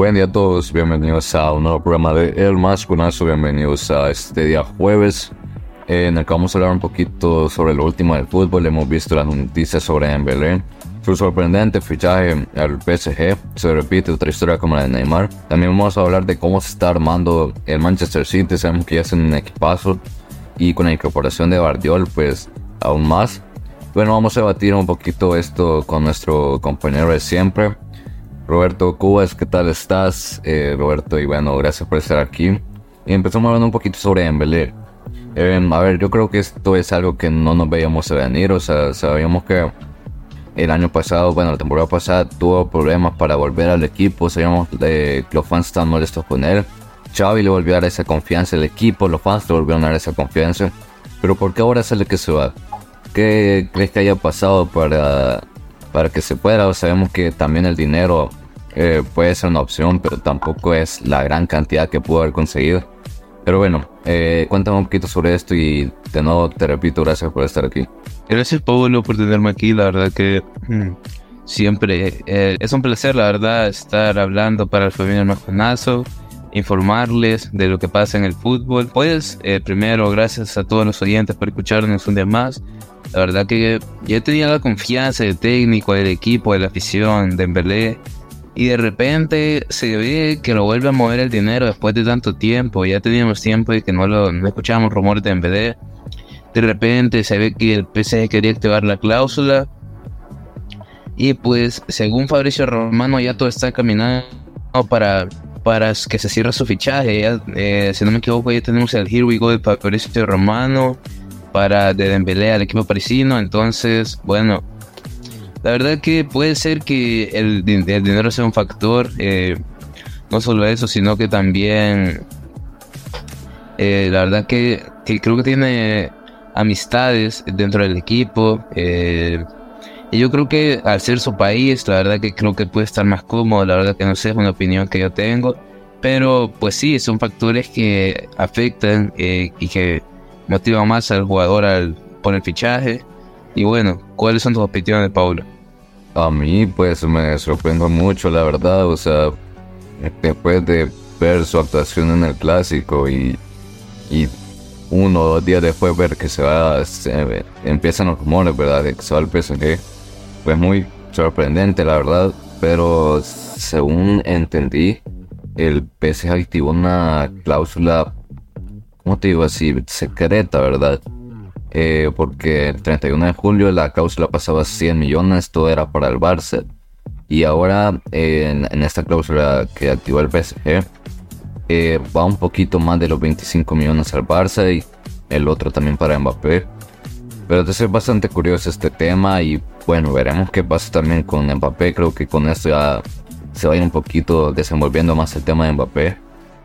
Buen día a todos, bienvenidos a un nuevo programa de El Mascunazo, bienvenidos a este día jueves en el que vamos a hablar un poquito sobre lo último del fútbol. Hemos visto las noticias sobre Dembélé, su sorprendente fichaje al PSG, se repite otra historia como la de Neymar. También vamos a hablar de cómo se está armando el Manchester City, sabemos que ya es un equipazo y con la incorporación de Bardiol pues aún más. Bueno, vamos a debatir un poquito esto con nuestro compañero de siempre, Roberto Cubas. ¿Qué tal estás, eh, Roberto? Y bueno, gracias por estar aquí. Y empezamos hablando un poquito sobre Dembélé. Eh, a ver, yo creo que esto es algo que no nos veíamos venir. O sea, sabíamos que el año pasado, bueno, la temporada pasada tuvo problemas para volver al equipo. Sabíamos que los fans estaban molestos con él. Xavi le volvió a dar esa confianza al equipo, los fans le volvieron a dar esa confianza. Pero ¿por qué ahora sale que se va? ¿Qué crees que haya pasado para, para que se pueda? Sabemos que también el dinero eh, puede ser una opción, pero tampoco es la gran cantidad que pudo haber conseguido. Pero bueno, eh, cuéntame un poquito sobre esto y de nuevo te repito, gracias por estar aquí. Gracias Pablo por tenerme aquí, la verdad que mm, siempre eh, es un placer, la verdad, estar hablando para el familia Majonazo, informarles de lo que pasa en el fútbol. Pues primero, gracias a todos los oyentes por escucharnos un día más. La verdad que ya tenía la confianza del técnico, del equipo, de la afición, de Embelé. Y de repente se ve que lo vuelve a mover el dinero después de tanto tiempo. Ya teníamos tiempo y que no, lo, no escuchábamos rumores de Embelé. De repente se ve que el PSG quería activar la cláusula. Y pues, según Fabricio Romano, ya todo está caminando para, para que se cierre su fichaje. Eh, si no me equivoco, ya tenemos el Here We Go de Fabricio Romano para de Dembélé al equipo parisino. Entonces, bueno, la verdad que puede ser que el, dinero sea un factor. Eh, no solo eso, sino que también eh, la verdad que, creo que tiene amistades dentro del equipo. Eh, y yo creo que al ser su país, la verdad que creo que puede estar más cómodo. La verdad que no sé, es una opinión que yo tengo. Pero pues sí, son factores que afectan y que motiva más al jugador al poner fichaje. Y bueno, ¿cuáles son tus opiniones, Paulo? A mí, pues me sorprendo mucho, la verdad. O sea, después de ver su actuación en el clásico y, y uno o dos días después ver que se va, se, empiezan los rumores, ¿verdad? De que se va al PSG. Pues muy sorprendente, la verdad. Pero según entendí, el PSG activó una cláusula ¿cómo te digo así? Secreta, ¿verdad? Eh, porque el 31 de julio la cláusula pasaba 100 millones, todo era para el Barça. Y ahora en, esta cláusula que activó el PSG eh, va un poquito más de los 25 millones al Barça y el otro también para Mbappé. Pero entonces es bastante curioso este tema y bueno, veremos qué pasa también con Mbappé. Creo que con esto ya se va a ir un poquito desenvolviendo más el tema de Mbappé.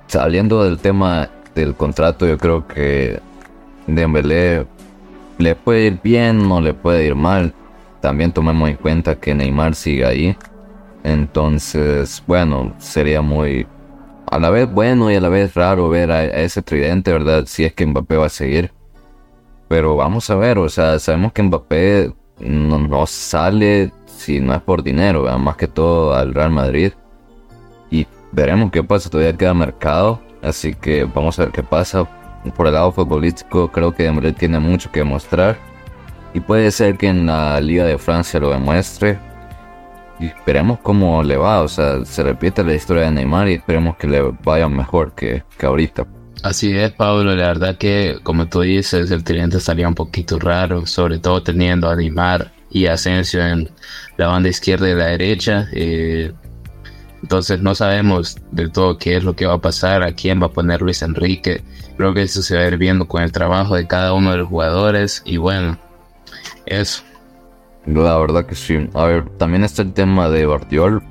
Saliendo del tema del contrato, yo creo que Dembélé le puede ir bien, no le puede ir mal. También tomemos en cuenta que Neymar sigue ahí. Entonces, bueno, sería muy a la vez bueno y a la vez raro ver a, ese tridente, ¿verdad? Si es que Mbappé va a seguir. Pero vamos a ver, o sea, sabemos que Mbappé no, no sale si no es por dinero, más que todo al Real Madrid. Y veremos qué pasa, todavía queda mercado. Así que vamos a ver qué pasa. Por el lado futbolístico creo que Dembélé tiene mucho que mostrar. Y puede ser que en la Liga de Francia lo demuestre. Y esperemos cómo le va. O sea, se repite la historia de Neymar y esperemos que le vaya mejor que, que ahorita. Así es, Pablo. La verdad que, como tú dices, el tridente estaría un poquito raro, sobre todo teniendo a Neymar y Asensio en la banda izquierda y la derecha. Eh, entonces no sabemos del todo qué es lo que va a pasar, a quién va a poner Luis Enrique. Creo que eso se va a ir viendo con el trabajo de cada uno de los jugadores y bueno, eso. La verdad que sí. A ver, también está el tema de Bardiol.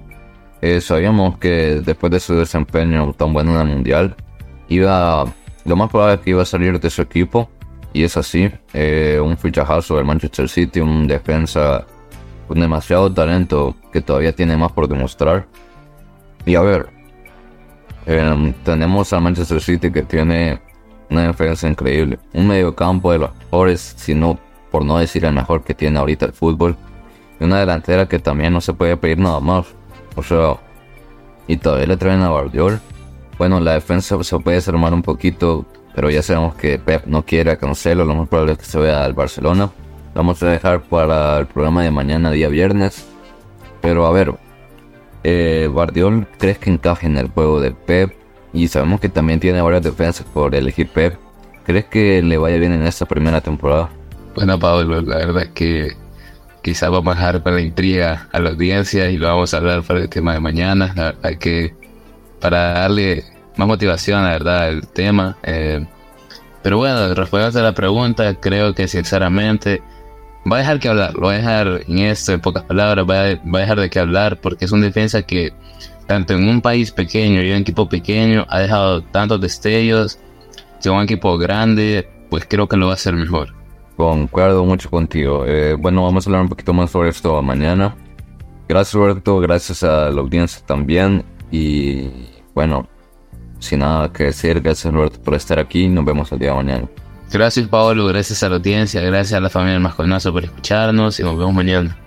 Eh, sabíamos que después de su desempeño tan bueno en el Mundial, iba, lo más probable es que iba a salir de su equipo. Y es así, eh, un fichajazo del Manchester City, un defensa con demasiado talento que todavía tiene más por demostrar. Y a ver, em, tenemos al Manchester City que tiene una defensa increíble. Un mediocampo de los mejores, si no, por no decir el mejor que tiene ahorita el fútbol. Y una delantera que también no se puede pedir nada más. O sea, y todavía le traen a Guardiola. Bueno, la defensa se puede desarmar un poquito, pero ya sabemos que Pep no quiere a Cancelo, lo más probable es que se vea al Barcelona. vamos a dejar para el programa de mañana, día viernes. Pero a ver, eh, ¿crees que encaje en el juego de Pep? Y sabemos que también tiene varias defensas por elegir Pep. ¿Crees que le vaya bien en esta primera temporada? Bueno, Pablo, la verdad es que quizás vamos a dejar para la intriga a la audiencia y lo vamos a hablar para el tema de mañana. Que para darle más motivación, la verdad, al tema. Eh, pero bueno, respondiendo a la pregunta, creo que sinceramente va a dejar que hablar, lo va a dejar en esto, en pocas palabras, va a, va a dejar de que hablar porque es una defensa que tanto en un país pequeño y un equipo pequeño ha dejado tantos destellos que un equipo grande, pues creo que lo va a hacer mejor. Concuerdo mucho contigo. Eh, bueno, vamos a hablar un poquito más sobre esto mañana. Gracias Roberto, gracias a la audiencia también. Y bueno, sin nada que decir, gracias Roberto por estar aquí. Nos vemos el día de mañana. Gracias Pablo, gracias a la audiencia, gracias a la familia Masconazo por escucharnos y nos vemos mañana.